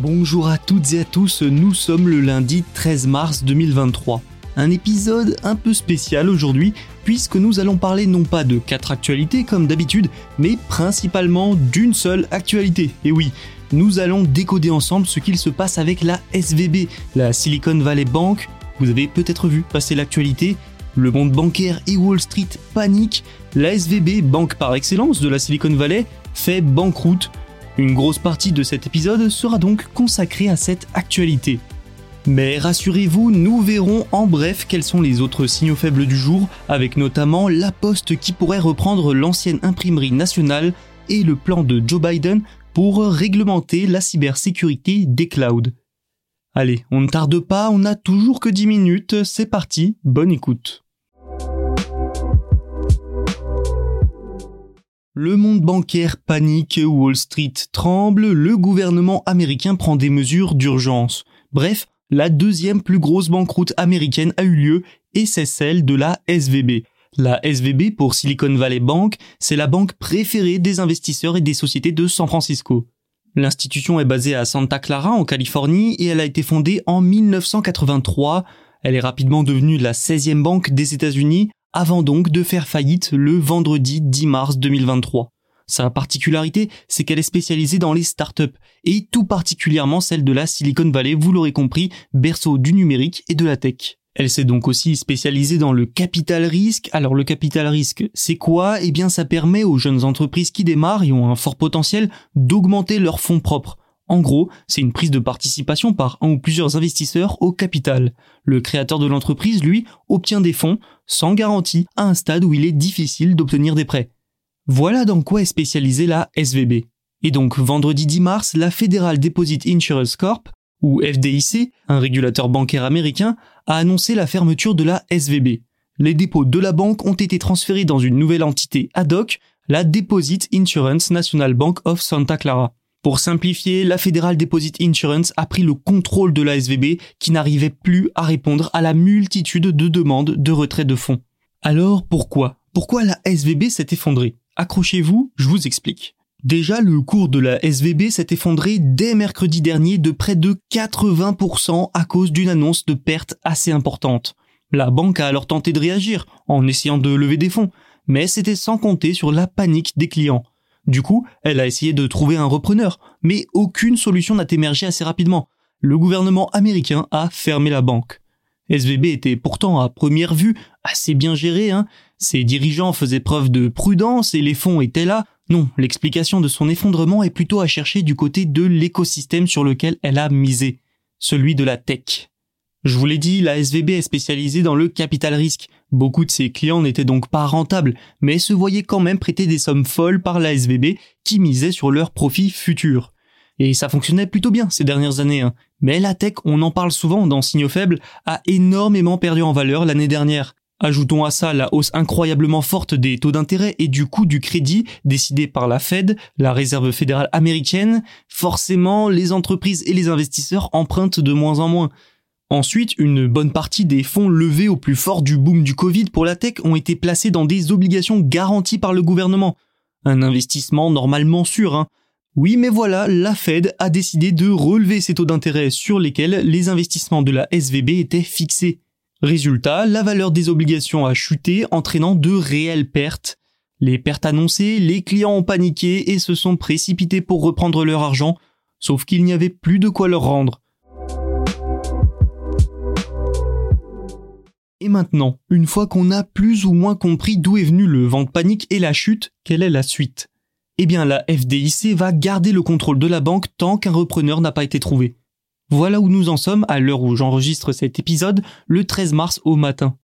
Bonjour à toutes et à tous, nous sommes le lundi 13 mars 2023. Un épisode un peu spécial aujourd'hui puisque nous allons parler non pas de quatre actualités comme d'habitude, mais principalement d'une seule actualité. Et oui, nous allons décoder ensemble ce qu'il se passe avec la SVB, la Silicon Valley Bank. Vous avez peut-être vu passer l'actualité, le monde bancaire et Wall Street paniquent, la SVB, banque par excellence de la Silicon Valley, fait banqueroute. Une grosse partie de cet épisode sera donc consacrée à cette actualité. Mais rassurez-vous, nous verrons en bref quels sont les autres signaux faibles du jour, avec notamment la Poste qui pourrait reprendre l'ancienne imprimerie nationale et le plan de Joe Biden pour réglementer la cybersécurité des clouds. Allez, on ne tarde pas, on n'a toujours que 10 minutes, c'est parti, bonne écoute. Le monde bancaire panique, Wall Street tremble, le gouvernement américain prend des mesures d'urgence. Bref, la deuxième plus grosse banqueroute américaine a eu lieu et c'est celle de la SVB. La SVB pour Silicon Valley Bank, c'est la banque préférée des investisseurs et des sociétés de San Francisco. L'institution est basée à Santa Clara en Californie et elle a été fondée en 1983. Elle est rapidement devenue la 16e banque des États-Unis avant donc de faire faillite le vendredi 10 mars 2023. Sa particularité, c'est qu'elle est spécialisée dans les startups, et tout particulièrement celle de la Silicon Valley, vous l'aurez compris, berceau du numérique et de la tech. Elle s'est donc aussi spécialisée dans le capital risque. Alors le capital risque, c'est quoi? Eh bien ça permet aux jeunes entreprises qui démarrent et ont un fort potentiel d'augmenter leurs fonds propres. En gros, c'est une prise de participation par un ou plusieurs investisseurs au capital. Le créateur de l'entreprise, lui, obtient des fonds sans garantie à un stade où il est difficile d'obtenir des prêts. Voilà dans quoi est spécialisée la SVB. Et donc vendredi 10 mars, la Federal Deposit Insurance Corp, ou FDIC, un régulateur bancaire américain, a annoncé la fermeture de la SVB. Les dépôts de la banque ont été transférés dans une nouvelle entité ad hoc, la Deposit Insurance National Bank of Santa Clara. Pour simplifier, la Federal Deposit Insurance a pris le contrôle de la SVB qui n'arrivait plus à répondre à la multitude de demandes de retrait de fonds. Alors pourquoi? Pourquoi la SVB s'est effondrée? Accrochez-vous, je vous explique. Déjà, le cours de la SVB s'est effondré dès mercredi dernier de près de 80% à cause d'une annonce de perte assez importante. La banque a alors tenté de réagir en essayant de lever des fonds, mais c'était sans compter sur la panique des clients. Du coup, elle a essayé de trouver un repreneur, mais aucune solution n'a émergé assez rapidement. Le gouvernement américain a fermé la banque. SVB était pourtant à première vue assez bien géré, hein. Ses dirigeants faisaient preuve de prudence et les fonds étaient là. Non, l'explication de son effondrement est plutôt à chercher du côté de l'écosystème sur lequel elle a misé, celui de la tech. Je vous l'ai dit, la SVB est spécialisée dans le capital risque. Beaucoup de ses clients n'étaient donc pas rentables, mais se voyaient quand même prêter des sommes folles par la SVB qui misait sur leurs profits futurs. Et ça fonctionnait plutôt bien ces dernières années. Hein. Mais la tech, on en parle souvent dans Signaux Faibles, a énormément perdu en valeur l'année dernière. Ajoutons à ça la hausse incroyablement forte des taux d'intérêt et du coût du crédit décidé par la Fed, la réserve fédérale américaine, forcément les entreprises et les investisseurs empruntent de moins en moins. Ensuite, une bonne partie des fonds levés au plus fort du boom du Covid pour la tech ont été placés dans des obligations garanties par le gouvernement. Un investissement normalement sûr, hein. Oui, mais voilà, la Fed a décidé de relever ces taux d'intérêt sur lesquels les investissements de la SVB étaient fixés. Résultat, la valeur des obligations a chuté, entraînant de réelles pertes. Les pertes annoncées, les clients ont paniqué et se sont précipités pour reprendre leur argent, sauf qu'il n'y avait plus de quoi leur rendre. Et maintenant, une fois qu'on a plus ou moins compris d'où est venu le vent de panique et la chute, quelle est la suite? Eh bien la FDIC va garder le contrôle de la banque tant qu'un repreneur n'a pas été trouvé. Voilà où nous en sommes à l'heure où j'enregistre cet épisode, le 13 mars au matin.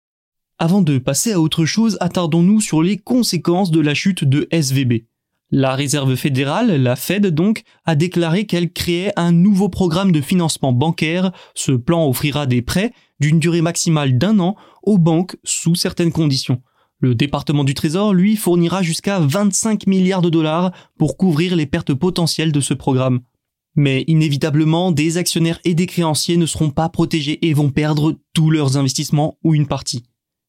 Avant de passer à autre chose, attardons-nous sur les conséquences de la chute de SVB. La Réserve fédérale, la Fed donc, a déclaré qu'elle créait un nouveau programme de financement bancaire. Ce plan offrira des prêts d'une durée maximale d'un an aux banques sous certaines conditions. Le département du Trésor, lui, fournira jusqu'à 25 milliards de dollars pour couvrir les pertes potentielles de ce programme. Mais inévitablement, des actionnaires et des créanciers ne seront pas protégés et vont perdre tous leurs investissements ou une partie.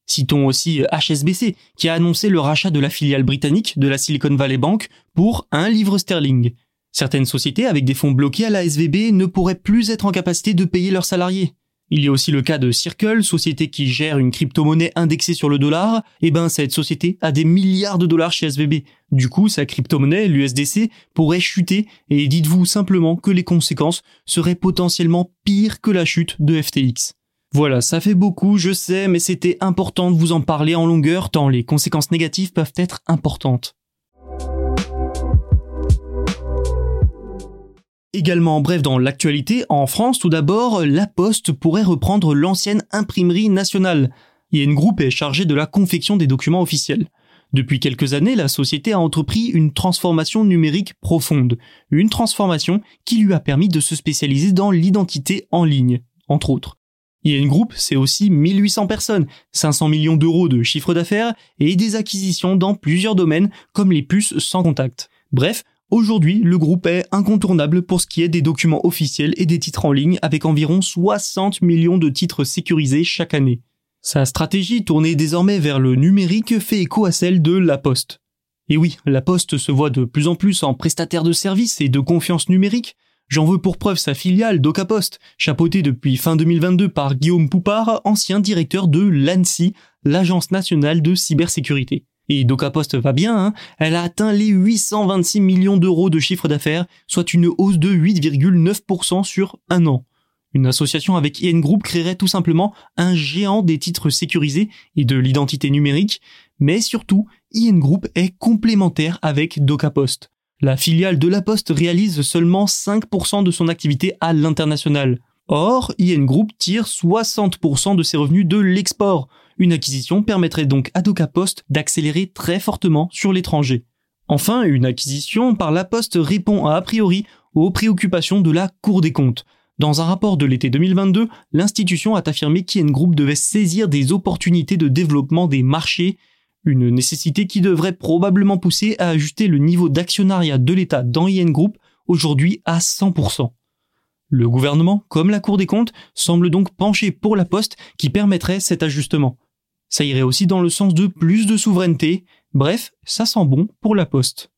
Citons aussi HSBC, qui a annoncé le rachat de la filiale britannique de la Silicon Valley Bank pour un livre sterling. Certaines sociétés avec des fonds bloqués à la SVB ne pourraient plus être en capacité de payer leurs salariés. Il y a aussi le cas de Circle, société qui gère une crypto-monnaie indexée sur le dollar. Eh ben, cette société a des milliards de dollars chez SVB. Du coup, sa crypto-monnaie, l'USDC, pourrait chuter et dites-vous simplement que les conséquences seraient potentiellement pires que la chute de FTX. Voilà, ça fait beaucoup, je sais, mais c'était important de vous en parler en longueur tant les conséquences négatives peuvent être importantes. Également bref dans l'actualité, en France tout d'abord, La Poste pourrait reprendre l'ancienne imprimerie nationale. IN Group est chargé de la confection des documents officiels. Depuis quelques années, la société a entrepris une transformation numérique profonde, une transformation qui lui a permis de se spécialiser dans l'identité en ligne, entre autres. IN Group, c'est aussi 1800 personnes, 500 millions d'euros de chiffre d'affaires et des acquisitions dans plusieurs domaines comme les puces sans contact. Bref, Aujourd'hui, le groupe est incontournable pour ce qui est des documents officiels et des titres en ligne avec environ 60 millions de titres sécurisés chaque année. Sa stratégie tournée désormais vers le numérique fait écho à celle de La Poste. Et oui, La Poste se voit de plus en plus en prestataire de services et de confiance numérique. J'en veux pour preuve sa filiale DocaPost, chapeautée depuis fin 2022 par Guillaume Poupard, ancien directeur de l'ANSI, l'Agence nationale de cybersécurité. Et DocaPost va bien, hein elle a atteint les 826 millions d'euros de chiffre d'affaires, soit une hausse de 8,9% sur un an. Une association avec IN Group créerait tout simplement un géant des titres sécurisés et de l'identité numérique, mais surtout, IN Group est complémentaire avec DocaPost. La filiale de la Poste réalise seulement 5% de son activité à l'international. Or, IN Group tire 60% de ses revenus de l'export. Une acquisition permettrait donc à DocaPost d'accélérer très fortement sur l'étranger. Enfin, une acquisition par la Poste répond a priori aux préoccupations de la Cour des comptes. Dans un rapport de l'été 2022, l'institution a affirmé qu'IN Group devait saisir des opportunités de développement des marchés, une nécessité qui devrait probablement pousser à ajuster le niveau d'actionnariat de l'État dans IN Group aujourd'hui à 100%. Le gouvernement, comme la Cour des comptes, semble donc pencher pour la Poste qui permettrait cet ajustement. Ça irait aussi dans le sens de plus de souveraineté. Bref, ça sent bon pour la poste.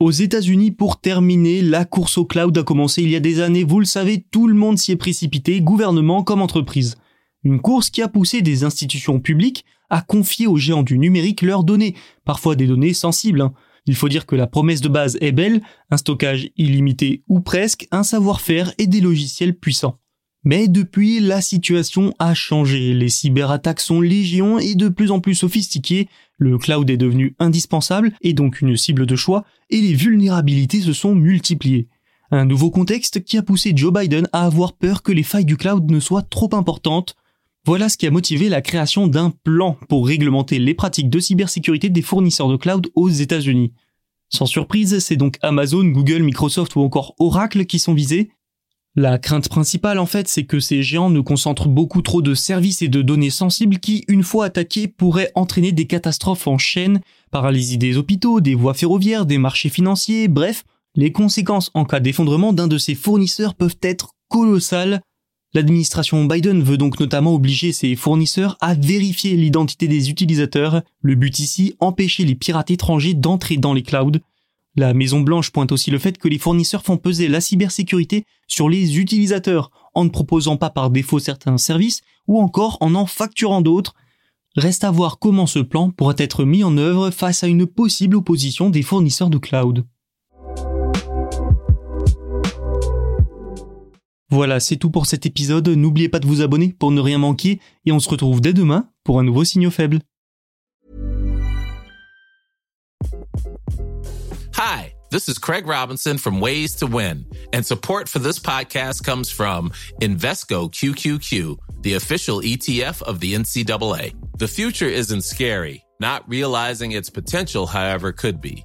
Aux États-Unis, pour terminer, la course au cloud a commencé il y a des années. Vous le savez, tout le monde s'y est précipité, gouvernement comme entreprise. Une course qui a poussé des institutions publiques à confier aux géants du numérique leurs données, parfois des données sensibles. Hein. Il faut dire que la promesse de base est belle, un stockage illimité ou presque, un savoir-faire et des logiciels puissants. Mais depuis, la situation a changé. Les cyberattaques sont légion et de plus en plus sophistiquées. Le cloud est devenu indispensable et donc une cible de choix et les vulnérabilités se sont multipliées. Un nouveau contexte qui a poussé Joe Biden à avoir peur que les failles du cloud ne soient trop importantes. Voilà ce qui a motivé la création d'un plan pour réglementer les pratiques de cybersécurité des fournisseurs de cloud aux États-Unis. Sans surprise, c'est donc Amazon, Google, Microsoft ou encore Oracle qui sont visés, la crainte principale, en fait, c'est que ces géants ne concentrent beaucoup trop de services et de données sensibles qui, une fois attaqués, pourraient entraîner des catastrophes en chaîne, paralysie des hôpitaux, des voies ferroviaires, des marchés financiers, bref, les conséquences en cas d'effondrement d'un de ces fournisseurs peuvent être colossales. L'administration Biden veut donc notamment obliger ses fournisseurs à vérifier l'identité des utilisateurs, le but ici empêcher les pirates étrangers d'entrer dans les clouds, la Maison Blanche pointe aussi le fait que les fournisseurs font peser la cybersécurité sur les utilisateurs en ne proposant pas par défaut certains services ou encore en en facturant d'autres. Reste à voir comment ce plan pourra être mis en œuvre face à une possible opposition des fournisseurs de cloud. Voilà, c'est tout pour cet épisode. N'oubliez pas de vous abonner pour ne rien manquer et on se retrouve dès demain pour un nouveau signaux faible. Hi, this is Craig Robinson from Ways to Win, and support for this podcast comes from Invesco QQQ, the official ETF of the NCAA. The future isn't scary. Not realizing its potential, however, could be.